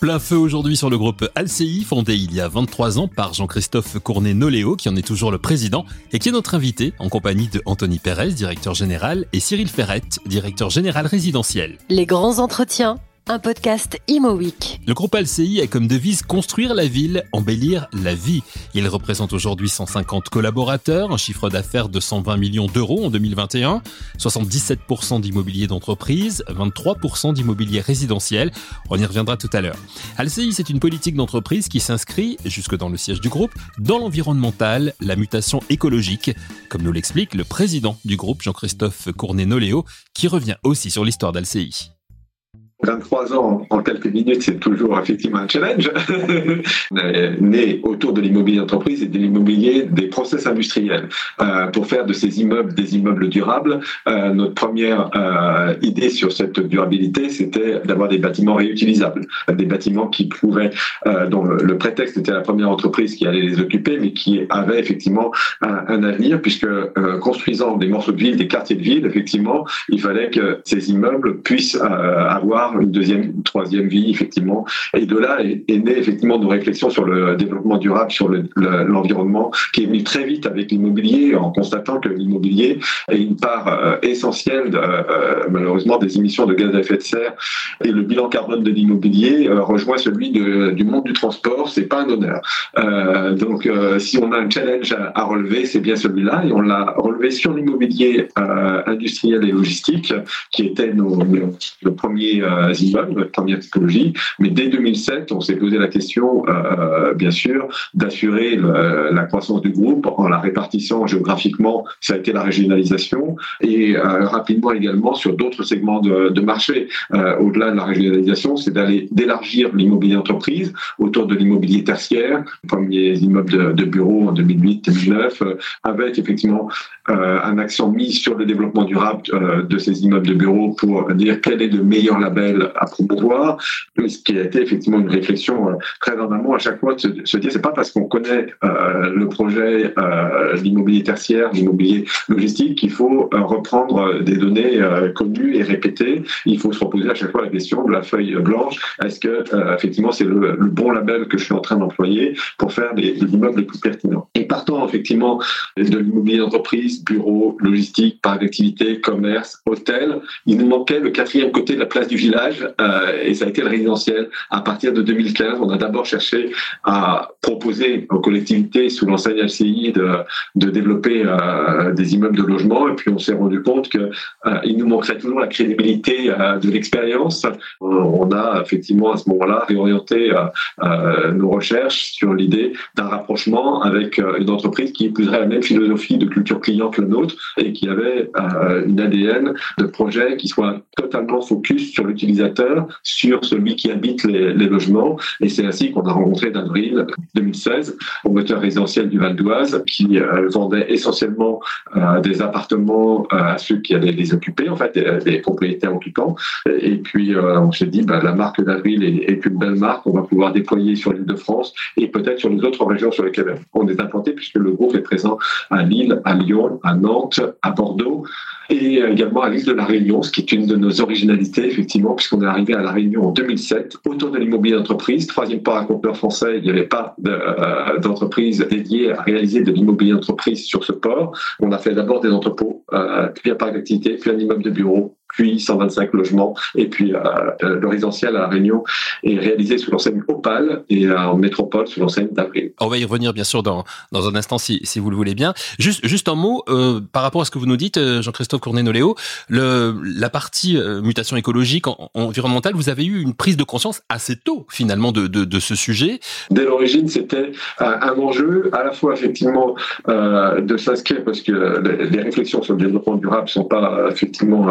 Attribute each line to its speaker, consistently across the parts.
Speaker 1: Plein feu aujourd'hui sur le groupe Alci, fondé il y a 23 ans par Jean-Christophe Cournet-Noléo, qui en est toujours le président, et qui est notre invité, en compagnie de Anthony Pérez, directeur général, et Cyril Ferrette, directeur général résidentiel.
Speaker 2: Les grands entretiens un podcast Imo
Speaker 1: Le groupe LCI a comme devise construire la ville, embellir la vie. Il représente aujourd'hui 150 collaborateurs, un chiffre d'affaires de 120 millions d'euros en 2021, 77% d'immobilier d'entreprise, 23% d'immobilier résidentiel. On y reviendra tout à l'heure. LCI, c'est une politique d'entreprise qui s'inscrit, jusque dans le siège du groupe, dans l'environnemental, la mutation écologique, comme nous l'explique le président du groupe, Jean-Christophe Cournet-Noléo, qui revient aussi sur l'histoire d'Alci.
Speaker 3: 23 ans en quelques minutes, c'est toujours effectivement un challenge. né autour de l'immobilier d'entreprise et de l'immobilier des process industriels. Euh, pour faire de ces immeubles des immeubles durables, euh, notre première euh, idée sur cette durabilité, c'était d'avoir des bâtiments réutilisables, des bâtiments qui pouvaient, dont le, prétexte était la première entreprise qui allait les occuper, mais qui avait effectivement un, un avenir, puisque construisant des morceaux de ville, des quartiers de ville, effectivement, il fallait que ces immeubles puissent avoir une deuxième, une troisième vie, effectivement. Et de là est, née effectivement nos réflexions sur le développement durable, sur l'environnement, qui est venu très vite avec l'immobilier, en constatant que l'immobilier est une part euh, essentielle, euh, malheureusement, des émissions de gaz à effet de serre. Et le bilan carbone de l'immobilier euh, rejoint celui du monde du transport. C'est pas un honneur. donc, si on a un challenge à, relever, c'est bien celui-là, et on l'a relevé sur l'immobilier industriel et logistique, qui était nos, nos, nos euh, immeubles, notre première typologie. Mais dès 2007, on s'est posé la question, euh, bien sûr, d'assurer la croissance du groupe en la répartissant géographiquement. Ça a été la régionalisation et euh, rapidement également sur d'autres segments de, marché. Euh, au-delà de la régionalisation, c'est d'aller d'élargir l'immobilier d'entreprise autour de l'immobilier tertiaire, premiers immeubles de, bureaux en 2008-2009, euh, avec effectivement euh, un accent mis sur le développement durable de ces immeubles de bureaux pour dire quel est le meilleur label à promouvoir, ce qui a été effectivement une réflexion euh, très en amont à chaque fois de se, dire c'est pas parce qu'on connaît euh, le projet, euh, l'immobilier tertiaire, l'immobilier logistique qu'il faut reprendre des données connues et répétées. Il faut se reposer à chaque fois la question de la feuille blanche. Est-ce que effectivement c'est le, bon label que je suis en train d'employer pour faire des, immeubles les plus pertinents? Et partant effectivement de l'immobilier d'entreprise, bureau, logistique, parc d'activité, commerce, hôtel, il nous manquait le quatrième côté de la place du village euh, et ça a été le résidentiel. À partir de 2015, on a d'abord cherché à proposer aux collectivités sous l'enseigne LCI de, développer euh, des immeubles de logement et puis on s'est rendu compte que euh, il nous manquerait toujours la crédibilité de l'expérience. On a effectivement à ce moment-là réorienté nos recherches sur l'idée d'un rapprochement avec une entreprise qui épouserait la même philosophie de culture client que la nôtre et qui avait une ADN de projet qui soit totalement focus sur l'utilisation sur celui qui habite les, logements. Et c'est ainsi qu'on a rencontré d'avril 2016 au moteur résidentiel du Val d'Oise qui euh, vendait essentiellement euh, des appartements euh, à ceux qui allaient les occuper, en fait, des, propriétaires occupants. Et puis on s'est dit, bah, la marque d'Avril est, est, une belle marque, on va pouvoir déployer sur l'île de France et peut-être sur les autres régions sur lesquelles on est implanté, puisque le groupe est présent à Lille, à Lyon, à Nantes, à Bordeaux et également à l'île de la Réunion, ce qui est une de nos originalités, effectivement, puisqu'on est arrivé à la Réunion en 2007, autour de l'immobilier d'entreprise, troisième paraconteur français, il n'y avait pas euh, d'entreprise dédiée à réaliser de l'immobilier d'entreprise sur ce port. On a fait d'abord des entrepôts, euh, puis un parc d'activité, puis un immeuble de bureau, puis 125 logements, et puis euh, euh, le résidentiel à La Réunion est réalisé sous l'enseigne Opal et euh, en métropole sous l'enseigne d'Avril.
Speaker 1: On va y revenir bien sûr dans, dans un instant si, si vous le voulez bien. Juste, juste un mot euh, par rapport à ce que vous nous dites, Jean-Christophe Cournet-Noléo, la partie mutation écologique, en, environnementale, vous avez eu une prise de conscience assez tôt finalement de, de, de ce sujet?
Speaker 3: Dès l'origine, c'était un enjeu à la fois effectivement de s'inscrire parce que les, les, réflexions sur le développement durable sont pas effectivement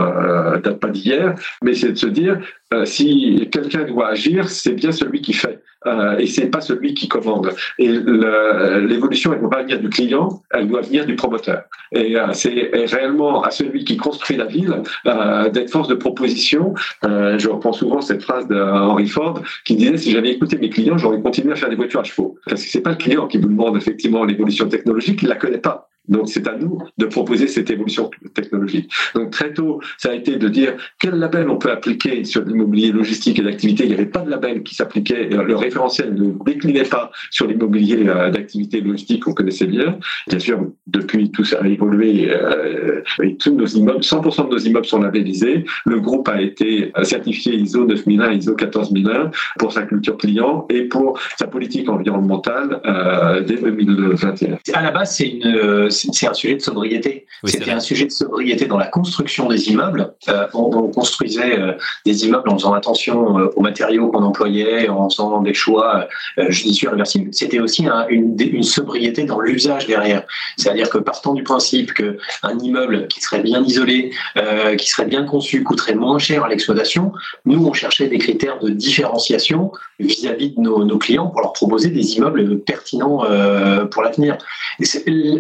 Speaker 3: date pas d'hier, mais c'est de se dire euh, si quelqu'un doit agir, c'est bien celui qui fait euh, et c'est pas celui qui commande. Et l'évolution, elle ne doit pas venir du client, elle doit venir du promoteur. Et euh, c'est réellement à celui qui construit la ville euh, d'être force de proposition. Euh, je reprends souvent cette phrase d'Henry Ford qui disait si j'avais écouté mes clients, j'aurais continué à faire des voitures à chevaux. Parce que c'est pas le client qui vous demande effectivement l'évolution technologique, il la connaît pas. Donc c'est à nous de proposer cette évolution technologique. Donc très tôt, ça a été de dire quel label on peut appliquer sur l'immobilier logistique et d'activité. Il n'y avait pas de label qui s'appliquait. Le référentiel ne déclinait pas sur l'immobilier euh, d'activité logistique qu'on connaissait bien. Bien sûr, depuis tout ça a évolué euh, et tous nos immeubles, 100% de nos immeubles sont labellisés. Le groupe a été certifié ISO 9001, ISO 14001 pour sa culture client et pour sa politique environnementale euh, dès 2021.
Speaker 4: À la base, c'est une c'est un sujet de sobriété. C'était un sujet de sobriété dans la construction des immeubles. Euh, on, construisait euh, des immeubles en faisant attention euh, aux matériaux qu'on employait, en faisant des choix judicieux réversibles. C'était aussi une, une, sobriété dans l'usage derrière. C'est-à-dire que partant du principe qu'un immeuble qui serait bien isolé, qui serait bien conçu, coûterait moins cher à l'exploitation, nous, on cherchait des critères de différenciation vis-à-vis de nos, nos, clients pour leur proposer des immeubles pertinents pour l'avenir.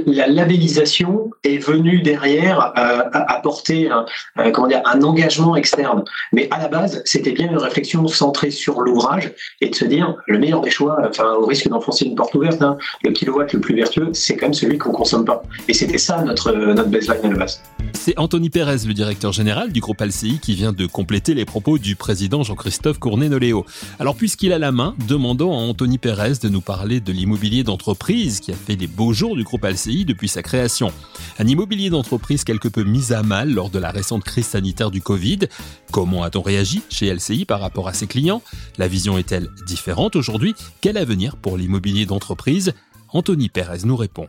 Speaker 4: La, la labellisation est venue derrière euh, apporter un, euh, comment dire, un engagement externe. Mais à la base, c'était bien une réflexion centrée sur l'ouvrage et de se dire le meilleur des choix, enfin au risque d'enfoncer une porte ouverte, hein, le kilowatt le plus vertueux, c'est quand même celui qu'on consomme pas. Et c'était ça notre notre baseline à la base.
Speaker 1: C'est Anthony Pérez, le directeur général du groupe Alci, qui vient de compléter les propos du président Jean-Christophe Cournet-Noléo. Alors puisqu'il a la main, demandons à Anthony Pérez de nous parler de l'immobilier d'entreprise qui a fait les beaux jours du groupe Alci depuis sa création. Un immobilier d'entreprise quelque peu mis à mal lors de la récente crise sanitaire du Covid. Comment a-t-on réagi chez LCI par rapport à ses clients? La vision est-elle différente aujourd'hui? Quel avenir pour l'immobilier d'entreprise? Anthony Pérez nous répond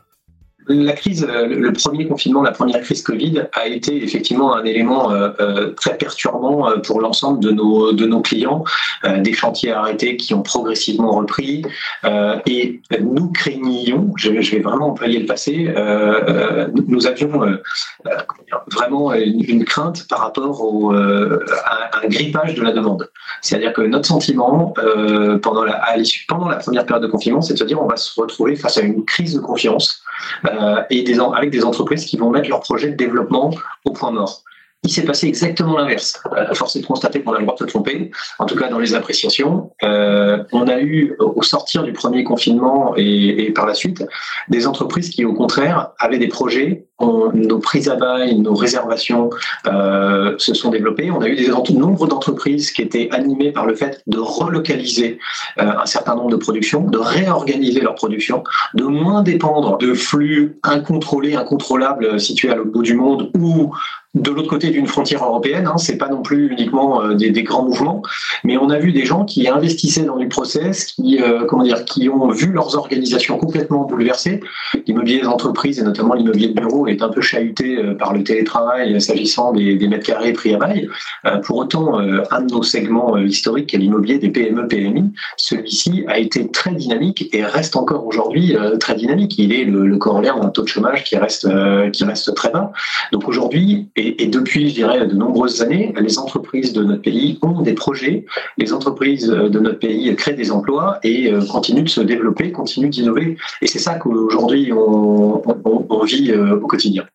Speaker 4: la crise, euh, le premier confinement, la première crise Covid a été effectivement un élément euh, euh, très perturbant pour l'ensemble de nos clients, des chantiers arrêtés qui ont progressivement repris et nous craignions, je, vais vraiment employer le passé, nous avions vraiment une, crainte par rapport à un grippage de la demande. C'est-à-dire que notre sentiment pendant la pendant la première période de confinement, c'est de se dire on va se retrouver face à une crise de confiance euh, et avec des entreprises qui vont mettre leur projet de développement au point mort. Il s'est passé exactement l'inverse. Euh, force est de constater qu'on a le droit de se tromper, en tout cas dans les appréciations. Euh, on a eu, au sortir du premier confinement et, par la suite, des entreprises qui, au contraire, avaient des projets. Nos prises à bail, nos réservations euh, se sont développées. On a eu des nombre d'entreprises qui étaient animées par le fait de relocaliser euh, un certain nombre de productions, de réorganiser leur production, de moins dépendre de flux incontrôlés, incontrôlables situés à l'autre bout du monde ou de l'autre côté d'une frontière européenne. Hein, c'est pas non plus uniquement euh, des, grands mouvements, mais on a vu des gens qui investissaient dans du process, qui euh, comment dire, qui ont vu leurs organisations complètement bouleversées. L'immobilier des entreprises et notamment l'immobilier de bureau est un peu chahuté euh, par le télétravail s'agissant des, mètres carrés pris à bail. pour autant, un de nos segments historiques, est l'immobilier des PME PMI, celui-ci a été très dynamique et reste encore aujourd'hui très dynamique. Il est le, corollaire d'un taux de chômage qui reste qui reste très bas. Donc aujourd'hui, et depuis, je dirais, de nombreuses années, les entreprises de notre pays ont des projets, les entreprises de notre pays créent des emplois et euh, continuent de se développer, continuent d'innover. Et c'est ça qu'aujourd'hui, on, vit euh, au.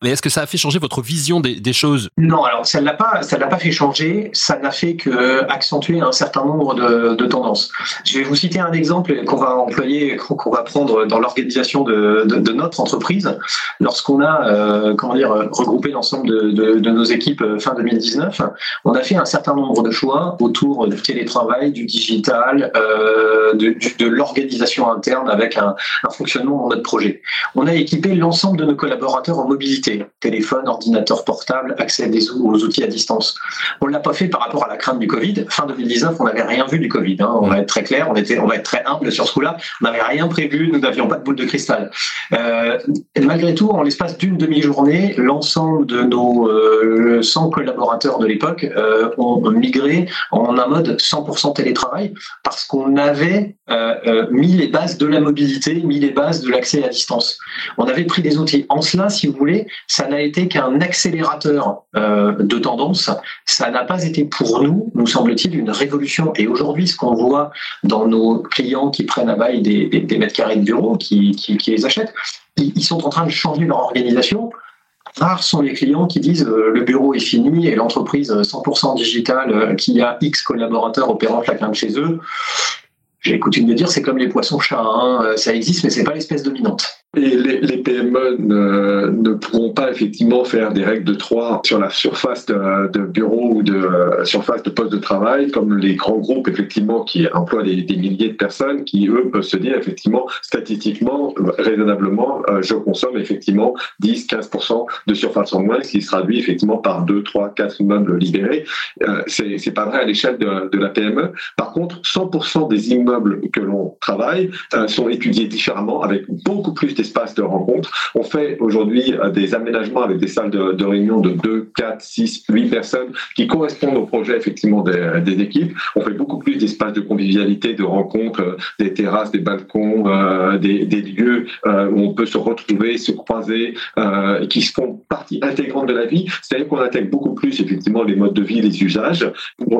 Speaker 1: Mais est-ce que ça a fait changer votre vision des, choses?
Speaker 4: Non, alors ça ne l'a pas, ça l'a pas fait changer. Ça n'a fait que accentuer un certain nombre de, tendances. Je vais vous citer un exemple qu'on va employer, qu'on va prendre dans l'organisation de, notre entreprise. Lorsqu'on a, euh, comment dire, regroupé l'ensemble de nos équipes euh, fin 2019, on a fait un certain nombre de choix autour du télétravail, du digital, euh, de, de l'organisation interne avec un, un, fonctionnement en mode projet. On a équipé l'ensemble de nos collaborateurs en mobilité, téléphone, ordinateur portable, accès aux outils à distance. On l'a pas fait par rapport à la crainte du Covid. Fin 2019, on n'avait rien vu du Covid. Hein. On va être très clair, on était, on va être très humble sur ce coup-là. On n'avait rien prévu, nous n'avions pas de boule de cristal. Euh, malgré tout, en l'espace d'une demi-journée, l'ensemble de nos euh, 100 collaborateurs de l'époque euh, ont migré en un mode 100% télétravail parce qu'on avait euh, euh, mis les bases de la mobilité, mis les bases de l'accès à distance. On avait pris des outils. En cela, si vous ça n'a été qu'un accélérateur de tendance. Ça n'a pas été pour nous, nous semble-t-il, une révolution. Et aujourd'hui, ce qu'on voit dans nos clients qui prennent à bail des, mètres carrés de bureau, qui, qui, qui les achètent, ils sont en train de changer leur organisation Rares sont les clients qui disent euh, le bureau est fini et l'entreprise 100% euh, digitale euh, qui a X collaborateurs opérant chacun de chez eux. J'ai coutume de dire c'est comme les poissons chats, hein, ça existe mais c'est pas l'espèce dominante.
Speaker 3: Et les, PME ne, pourront pas effectivement faire des règles de 3 sur la surface de, de bureau ou de euh, surface de poste de travail, comme les grands groupes effectivement qui emploient des, des, milliers de personnes, qui eux peuvent se dire effectivement statistiquement, raisonnablement, euh, je consomme effectivement 10-15% de surface en moins, ce qui se traduit effectivement par 2, 3, 4 immeubles libérés. Euh, c'est pas vrai à l'échelle de, de, la PME. Par contre, 100% des immeubles que l'on travaille euh, sont étudiés différemment, avec beaucoup plus d'espace de rencontre. On fait aujourd'hui euh, des aménagements avec des salles de, réunion de 2, 4, 6, 8 personnes qui correspondent au projet effectivement des, des équipes. On fait beaucoup plus d'espace de convivialité, de rencontres, euh, des terrasses, des balcons, euh, des, lieux euh, où on peut se retrouver, se croiser, euh, qui font partie intégrante de la vie. C'est-à-dire qu'on intègre beaucoup plus effectivement les modes de vie, les usages.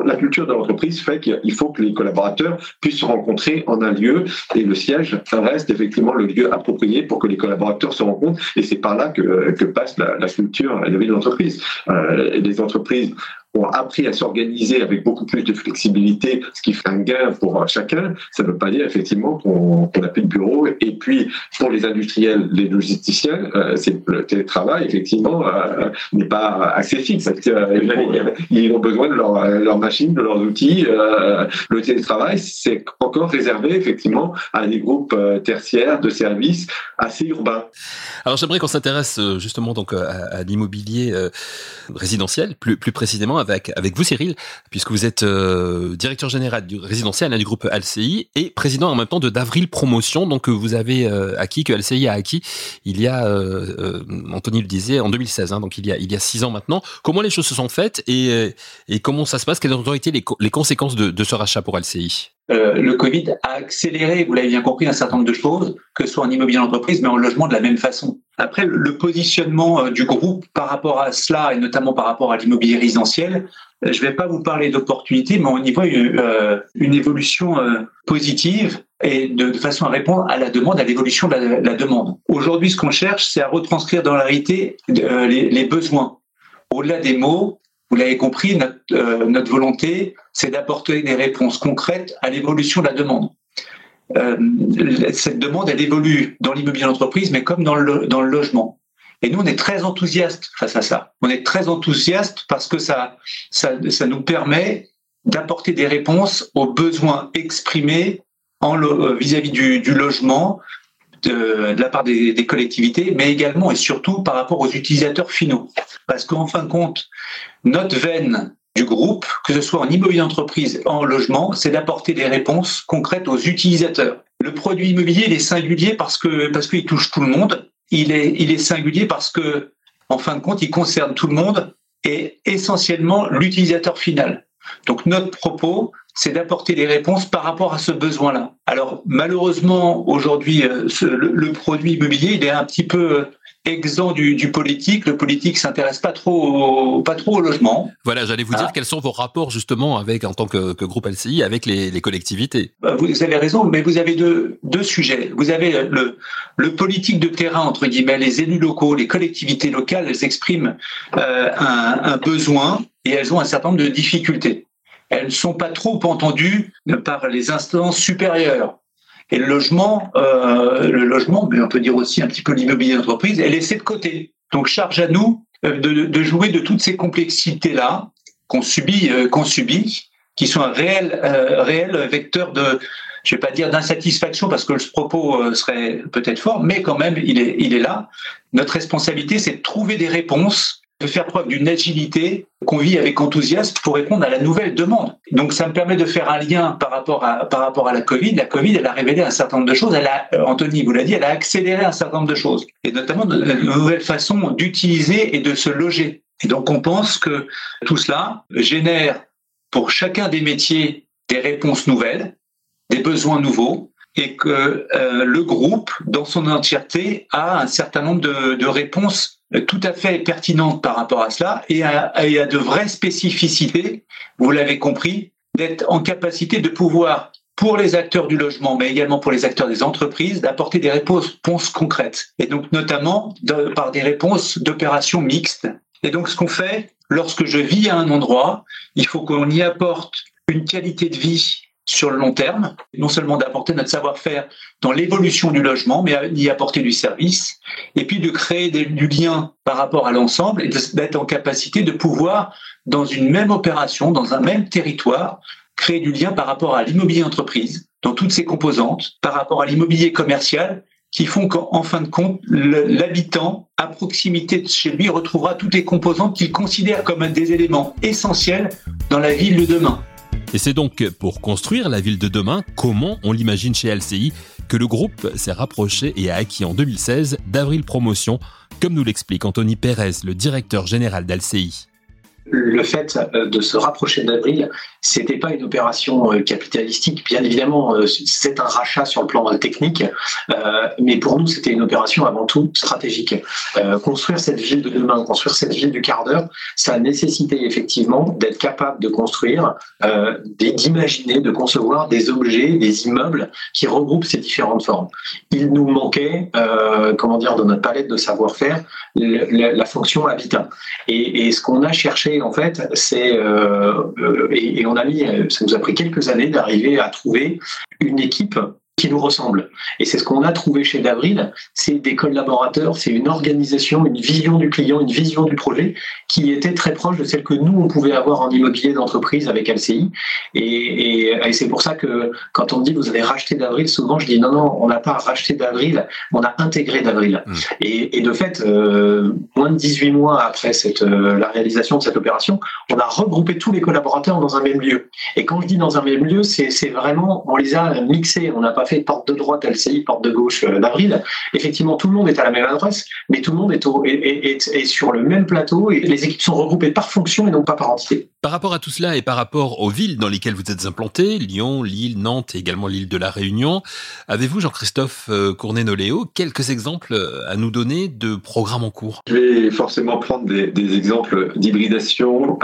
Speaker 3: La culture de l'entreprise fait qu'il faut que les collaborateurs puissent se rencontrer en un lieu et le siège reste effectivement le lieu approprié que les collaborateurs se rencontrent et c'est par là que, que passe la, la culture et la vie de l'entreprise. Euh, les entreprises ont appris à s'organiser avec beaucoup plus de flexibilité, ce qui fait un gain pour chacun. Ça ne veut pas dire effectivement qu'on qu n'a plus de bureau. Et puis pour les industriels, les logisticiens, euh, le télétravail effectivement euh, n'est pas assez fixe. Euh, ils ont besoin de leurs leur machines, de leurs outils. Euh, le télétravail, c'est encore réservé effectivement à des groupes euh, tertiaires de services assez urbains.
Speaker 1: Alors j'aimerais qu'on s'intéresse euh, justement donc à, à l'immobilier résidentiel, plus, plus précisément avec, vous, Cyril, puisque vous êtes euh, directeur général du résidentiel hein, du groupe LCI et président en même temps de d'Avril Promotion, donc que vous avez euh, acquis, que LCI a acquis il y a, euh, euh, Anthony le disait, en 2016, hein, donc il y, a, six ans maintenant. Comment les choses se sont faites et, comment ça se passe? Quelles ont été les, conséquences de ce rachat pour LCI
Speaker 5: euh, le Covid a accéléré, vous l'avez bien compris, un certain nombre de choses, que ce soit en immobilier d'entreprise, mais en logement de la même façon. Après, le positionnement euh, du groupe par rapport à cela, et notamment par rapport à l'immobilier résidentiel, euh, je ne vais pas vous parler d'opportunités, mais on y voit une, évolution positive et de, façon à répondre à la demande, à l'évolution de la, demande. Aujourd'hui, ce qu'on cherche, c'est à retranscrire dans la réalité les, besoins. Au-delà des mots, vous l'avez compris, notre volonté, c'est d'apporter des réponses concrètes à l'évolution de la demande. Euh, cette demande, elle évolue dans l'immobilier d'entreprise, mais comme dans le, logement. Et nous, on est très enthousiastes face à ça. On est très enthousiastes parce que ça, nous permet d'apporter des réponses aux besoins exprimés vis-à-vis -vis du, logement de, de la part des, des, collectivités, mais également et surtout par rapport aux utilisateurs finaux. Parce qu'en fin de compte, notre veine du groupe, que ce soit en immobilier d'entreprise, en logement, c'est d'apporter des réponses concrètes aux utilisateurs. Le produit immobilier, il est singulier parce que parce qu'il touche tout le monde. Il est il est singulier parce que en fin de compte, il concerne tout le monde et essentiellement l'utilisateur final. Donc notre propos, c'est d'apporter des réponses par rapport à ce besoin-là. Alors malheureusement, aujourd'hui, euh, le, le, produit immobilier, il est un petit peu exempt du, du, politique. Le politique s'intéresse pas trop, au, pas trop au logement.
Speaker 1: Voilà, j'allais vous ah. dire quels sont vos rapports justement avec, en tant que, que groupe LCI, avec les, les, collectivités.
Speaker 5: Bah, vous avez raison, mais vous avez deux, deux sujets. Vous avez le, le politique de terrain entre guillemets, les élus locaux, les collectivités locales, elles expriment euh, un, un besoin et elles ont un certain nombre de difficultés. Elles ne sont pas trop entendues par les instances supérieures. Et le logement, euh, le logement, mais on peut dire aussi un petit peu l'immobilier d'entreprise, est laissé de côté. Donc charge à nous euh, de, de jouer de toutes ces complexités-là qu'on subit, euh, qu'on subit, qui sont un réel, euh, réel vecteur de, je vais pas dire d'insatisfaction parce que ce propos serait peut-être fort, mais quand même il est, il est là. Notre responsabilité, c'est de trouver des réponses de faire preuve d'une agilité qu'on vit avec enthousiasme pour répondre à la nouvelle demande. Donc ça me permet de faire un lien par rapport à, par rapport à la Covid. La Covid, elle a révélé un certain nombre de choses. Elle a, euh, Anthony vous l'a dit, elle a accéléré un certain nombre de choses. Et notamment de, de nouvelles façons d'utiliser et de se loger. Et donc on pense que tout cela génère pour chacun des métiers des réponses nouvelles, des besoins nouveaux, et que euh, le groupe, dans son entièreté, a un certain nombre de, de réponses tout à fait pertinente par rapport à cela et à, et à de vraies spécificités, vous l'avez compris, d'être en capacité de pouvoir, pour les acteurs du logement, mais également pour les acteurs des entreprises, d'apporter des réponses concrètes. Et donc notamment par des réponses d'opérations mixtes. Et donc ce qu'on fait, lorsque je vis à un endroit, il faut qu'on y apporte une qualité de vie sur le long terme, non seulement d'apporter notre savoir-faire dans l'évolution du logement, mais d'y apporter du service, et puis de créer du lien par rapport à l'ensemble et d'être en capacité de pouvoir, dans une même opération, dans un même territoire, créer du lien par rapport à l'immobilier entreprise, dans toutes ses composantes, par rapport à l'immobilier commercial, qui font qu'en fin de compte, l'habitant à proximité de chez lui retrouvera toutes les composantes qu'il considère comme des éléments essentiels dans la ville de demain.
Speaker 1: Et c'est donc pour construire la ville de demain, comment on l'imagine chez LCI, que le groupe s'est rapproché et a acquis en 2016 d'Avril Promotion, comme nous l'explique Anthony Pérez, le directeur général d'LCI
Speaker 4: le fait euh, de se rapprocher d'Avril, c'était pas une opération euh, capitalistique. Bien évidemment, euh, c'est un rachat sur le plan technique, mais pour nous, c'était une opération avant tout stratégique. construire cette ville de demain, construire cette ville du quart d'heure, ça a nécessité effectivement d'être capable de construire, d'imaginer, de concevoir des objets, des immeubles qui regroupent ces différentes formes. Il nous manquait, comment dire, dans notre palette de savoir-faire, la, fonction habitat. Et ce qu'on a cherché en fait, c'est euh, euh, et, on a mis, ça nous a pris quelques années d'arriver à trouver une équipe qui nous ressemble. Et c'est ce qu'on a trouvé chez Davril, c'est des collaborateurs, c'est une organisation, une vision du client, une vision du projet qui était très proche de celle que nous, on pouvait avoir en immobilier d'entreprise avec LCI. Et, et, c'est pour ça que quand on me dit vous avez racheté d'Avril, souvent je dis non, non, on n'a pas racheté d'Avril, on a intégré d'Avril. Mmh. Et, et, de fait, euh, moins de 18 mois après cette, euh, la réalisation de cette opération, on a regroupé tous les collaborateurs dans un même lieu. Et quand je dis dans un même lieu, c'est vraiment, on les a mixés, on n'a pas fait porte de droite LCI, porte de gauche euh, d'Avril. Effectivement, tout le monde est à la même adresse, mais tout le monde est, est, sur le même plateau et les équipes sont regroupées par fonction et non pas par entité.
Speaker 1: Par rapport à tout cela et par rapport aux villes dans lesquelles vous êtes implanté, Lyon, Lille, Nantes et également l'île de la Réunion, avez-vous, Jean-Christophe euh, Cournet-Noléo, quelques exemples euh, à nous donner de programmes en cours?
Speaker 3: Je vais forcément prendre des, exemples d'hybridation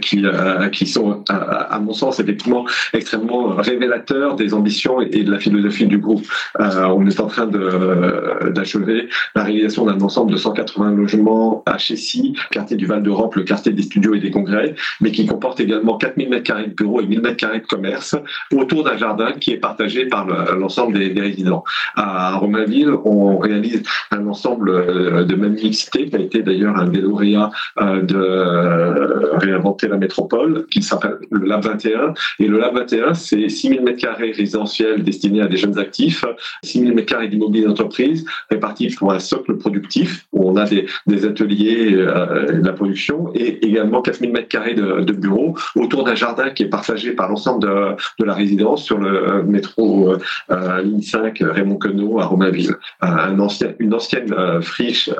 Speaker 3: qui, qui sont, à, mon sens, effectivement extrêmement révélateurs des ambitions et de la philosophie du groupe. Euh, on est en train d'achever la réalisation d'un ensemble de 180 logements à Chessy, quartier du Val d'Europe, le quartier des studios et des congrès, mais qui comporte également 4000 m2 de bureaux et 1000 m2 de commerce autour d'un jardin qui est partagé par l'ensemble des, résidents. À Romainville, on réalise un ensemble euh, de même mixité qui a été d'ailleurs un des lauréats euh, de réinventer la métropole, qui s'appelle le Lab 21. Et le Lab 21, c'est 6000 m2 résidentiels destinés à des jeunes actifs, 6 000 m2 d'immobilier d'entreprise répartis pour un socle productif où on a des, ateliers euh, de la production et également 4 000 m2 de, de bureaux autour d'un jardin qui est partagé par l'ensemble de, de, la résidence sur le euh, métro euh, ligne 5 Raymond Queneau à Romainville. Un ancien, une ancienne friche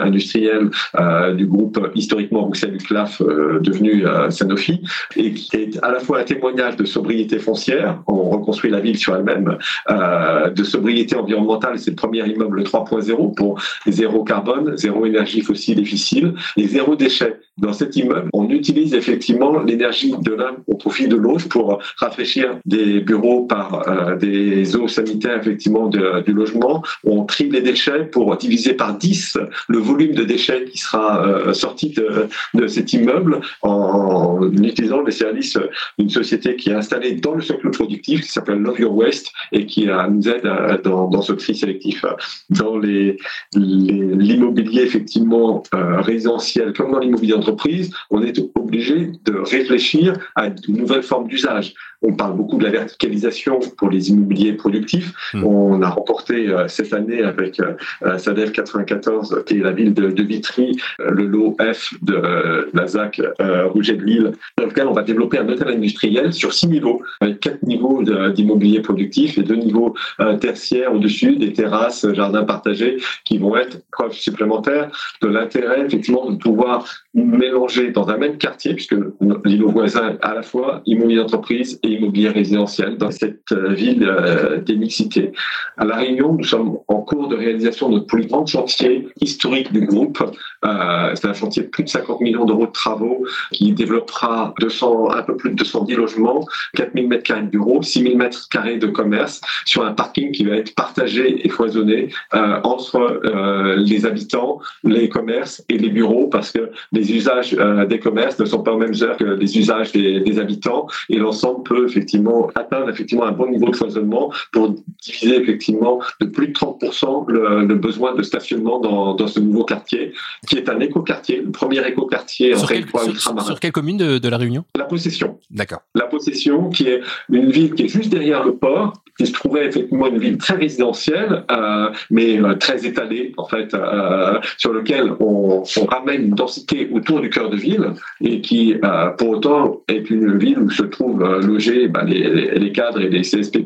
Speaker 3: industrielle du groupe historiquement Roussel Claf devenu Sanofi et qui est à la fois un témoignage de sobriété foncière, on reconstruit la ville sur elle-même euh, de sobriété environnementale. C'est le premier immeuble 3.0 pour zéro carbone, zéro énergie fossile difficile et zéro déchet. Dans cet immeuble, on utilise effectivement l'énergie de l'un au profit de l'autre pour rafraîchir des bureaux par euh, des eaux sanitaires effectivement du logement. On trie les déchets pour diviser par 10 le volume de déchets qui sera euh, sorti de, cet immeuble en, utilisant les services d'une société qui est installée dans le cercle productif qui s'appelle Love Your Waste et qui euh, nous aide dans, ce tri sélectif. Dans l'immobilier effectivement résidentiel comme dans l'immobilier on est obligé de réfléchir à de nouvelles formes d'usage. On parle beaucoup de la verticalisation pour les immobiliers productifs. Hmm. On a remporté cette année avec SADEF 94, qui est la ville de, Vitry, le lot F de la ZAC Rouget de Lille, dans lequel on va développer un hôtel industriel sur six niveaux, avec quatre niveaux d'immobilier productif et deux niveaux euh, tertiaires au-dessus, des terrasses, jardins partagés, qui vont être preuve supplémentaire de l'intérêt effectivement de pouvoir mélanger dans un même quartier, puisque l'île voisin à la fois immobilier d'entreprise et immobilier résidentiel dans cette euh, ville euh, des mixités. À La Réunion, nous sommes en cours de réalisation de notre plus grand chantier historique du groupe. C'est un chantier de plus de 50 millions d'euros de travaux qui développera 200, un peu plus de 210 logements, 4000 m2 de bureaux, 6000 m2 de commerce sur un parking qui va être partagé et foisonné euh, entre euh, les habitants, les commerces et les bureaux parce que les usages euh, des commerces ne sont pas aux mêmes heures que les usages des, habitants et l'ensemble peut veut effectivement atteindre effectivement un bon niveau de foisonnement pour diviser effectivement de plus de 30% le, le, besoin de stationnement dans, dans, ce nouveau quartier, qui est un écoquartier, le premier écoquartier
Speaker 1: en territoire ultramarin. Sur quelle commune de, de la Réunion?
Speaker 3: La Possession.
Speaker 1: D'accord.
Speaker 3: La Possession, qui est une ville qui est juste derrière le port, qui se trouvait effectivement une ville très résidentielle, euh, mais euh, très étalée en fait, euh, sur lequel on, on, ramène une densité autour du cœur de ville et qui, pour autant, est une ville où se trouvent euh, bah, les, cadres et les CSP+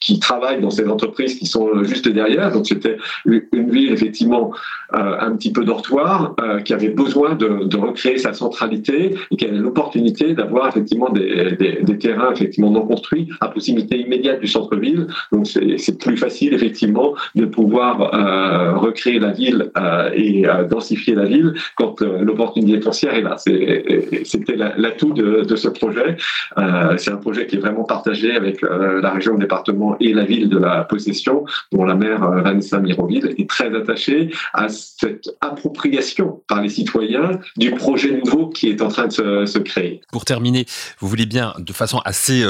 Speaker 3: qui travaillent dans ces entreprises qui sont juste derrière. Donc c'était une ville effectivement un petit peu dortoir qui avait besoin de, recréer sa centralité et qui avait l'opportunité d'avoir effectivement des, terrains effectivement non construits à proximité immédiate du centre ville. Donc c'est plus facile effectivement de pouvoir euh, recréer la ville euh, et euh, densifier la ville quand euh, l'opportunité foncière est là. C'était l'atout de, de, ce projet. Euh, c'est un projet qui est vraiment partagé avec euh, la région, le département et la ville de la possession, dont la maire Vanessa Miroville est très attachée à cette appropriation par les citoyens du projet nouveau qui est en train de se, créer.
Speaker 1: Pour terminer, vous voulez bien de façon assez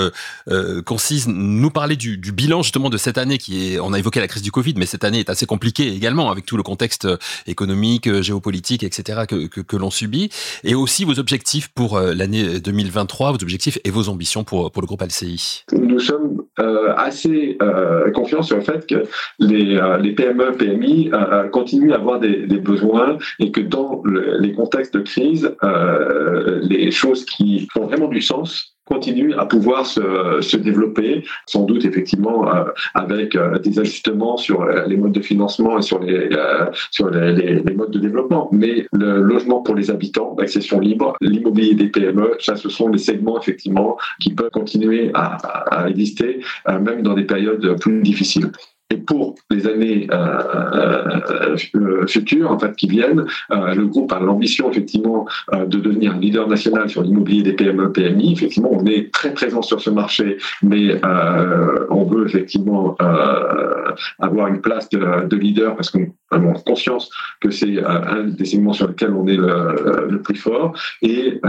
Speaker 1: concise nous parler du bilan justement de cette année qui est, on a évoqué la crise du Covid, mais cette année est assez compliquée également avec tout le contexte euh, économique, euh, géopolitique, etc. que, l'on subit, et aussi vos objectifs pour euh, l'année 2023, vos objectifs et vos ambitions pour, pour le groupe LCI.
Speaker 3: Nous sommes euh, assez euh, confiants sur le fait que les, euh, PME, PMI continuent à avoir des, besoins et que dans le, les contextes de crise, les choses qui font vraiment du sens continue à pouvoir se, se, développer, sans doute effectivement euh, avec euh, des ajustements sur euh, les modes de financement et sur les sur les, les, les, modes de développement. Mais le logement pour les habitants, l'accession libre, l'immobilier des PME, ça ce sont les segments effectivement qui peuvent continuer à, à exister même dans des périodes plus difficiles. Et pour les années euh, euh, futures, en fait, qui viennent, euh, le groupe a l'ambition effectivement euh, de devenir leader national sur l'immobilier des PME, PMI. Effectivement, on est très présent sur ce marché, mais euh, on veut effectivement euh, avoir une place de, de leader parce qu'on a conscience que c'est un des segments sur lesquels on est le, le plus fort. Et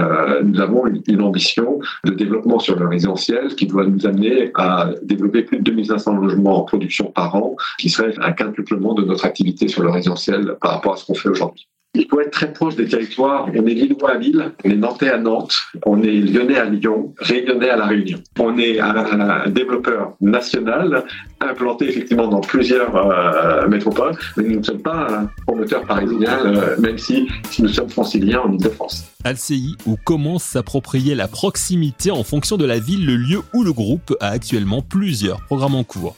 Speaker 3: nous avons une, une, ambition de développement sur le résidentiel qui doit nous amener à développer plus de 2500 logements en production par an, qui serait un quintuplement de notre activité sur le résidentiel par rapport à ce qu'on fait aujourd'hui. Il faut être très proche des territoires. On est Lillois à Lille, on est Nantais à Nantes, on est Lyonnais à Lyon, Réunionnais à La Réunion. On est un, développeur national implanté effectivement dans plusieurs euh, métropoles, mais nous ne sommes pas un promoteur parisien, euh, même si, nous sommes franciliens en Ile-de-France.
Speaker 1: Alci, où commence s'approprier la proximité en fonction de la ville, le lieu où le groupe a actuellement plusieurs programmes en cours.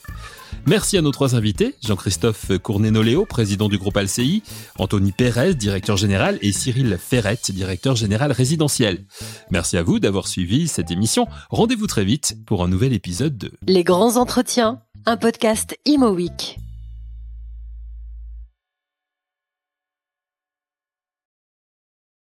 Speaker 1: Merci à nos trois invités, Jean-Christophe Cournenoléo, président du groupe Alci, Anthony Pérez, directeur général, et Cyril Ferret, directeur général résidentiel. Merci à vous d'avoir suivi cette émission. Rendez-vous très vite pour un nouvel épisode de
Speaker 2: Les grands entretiens, un podcast Imo.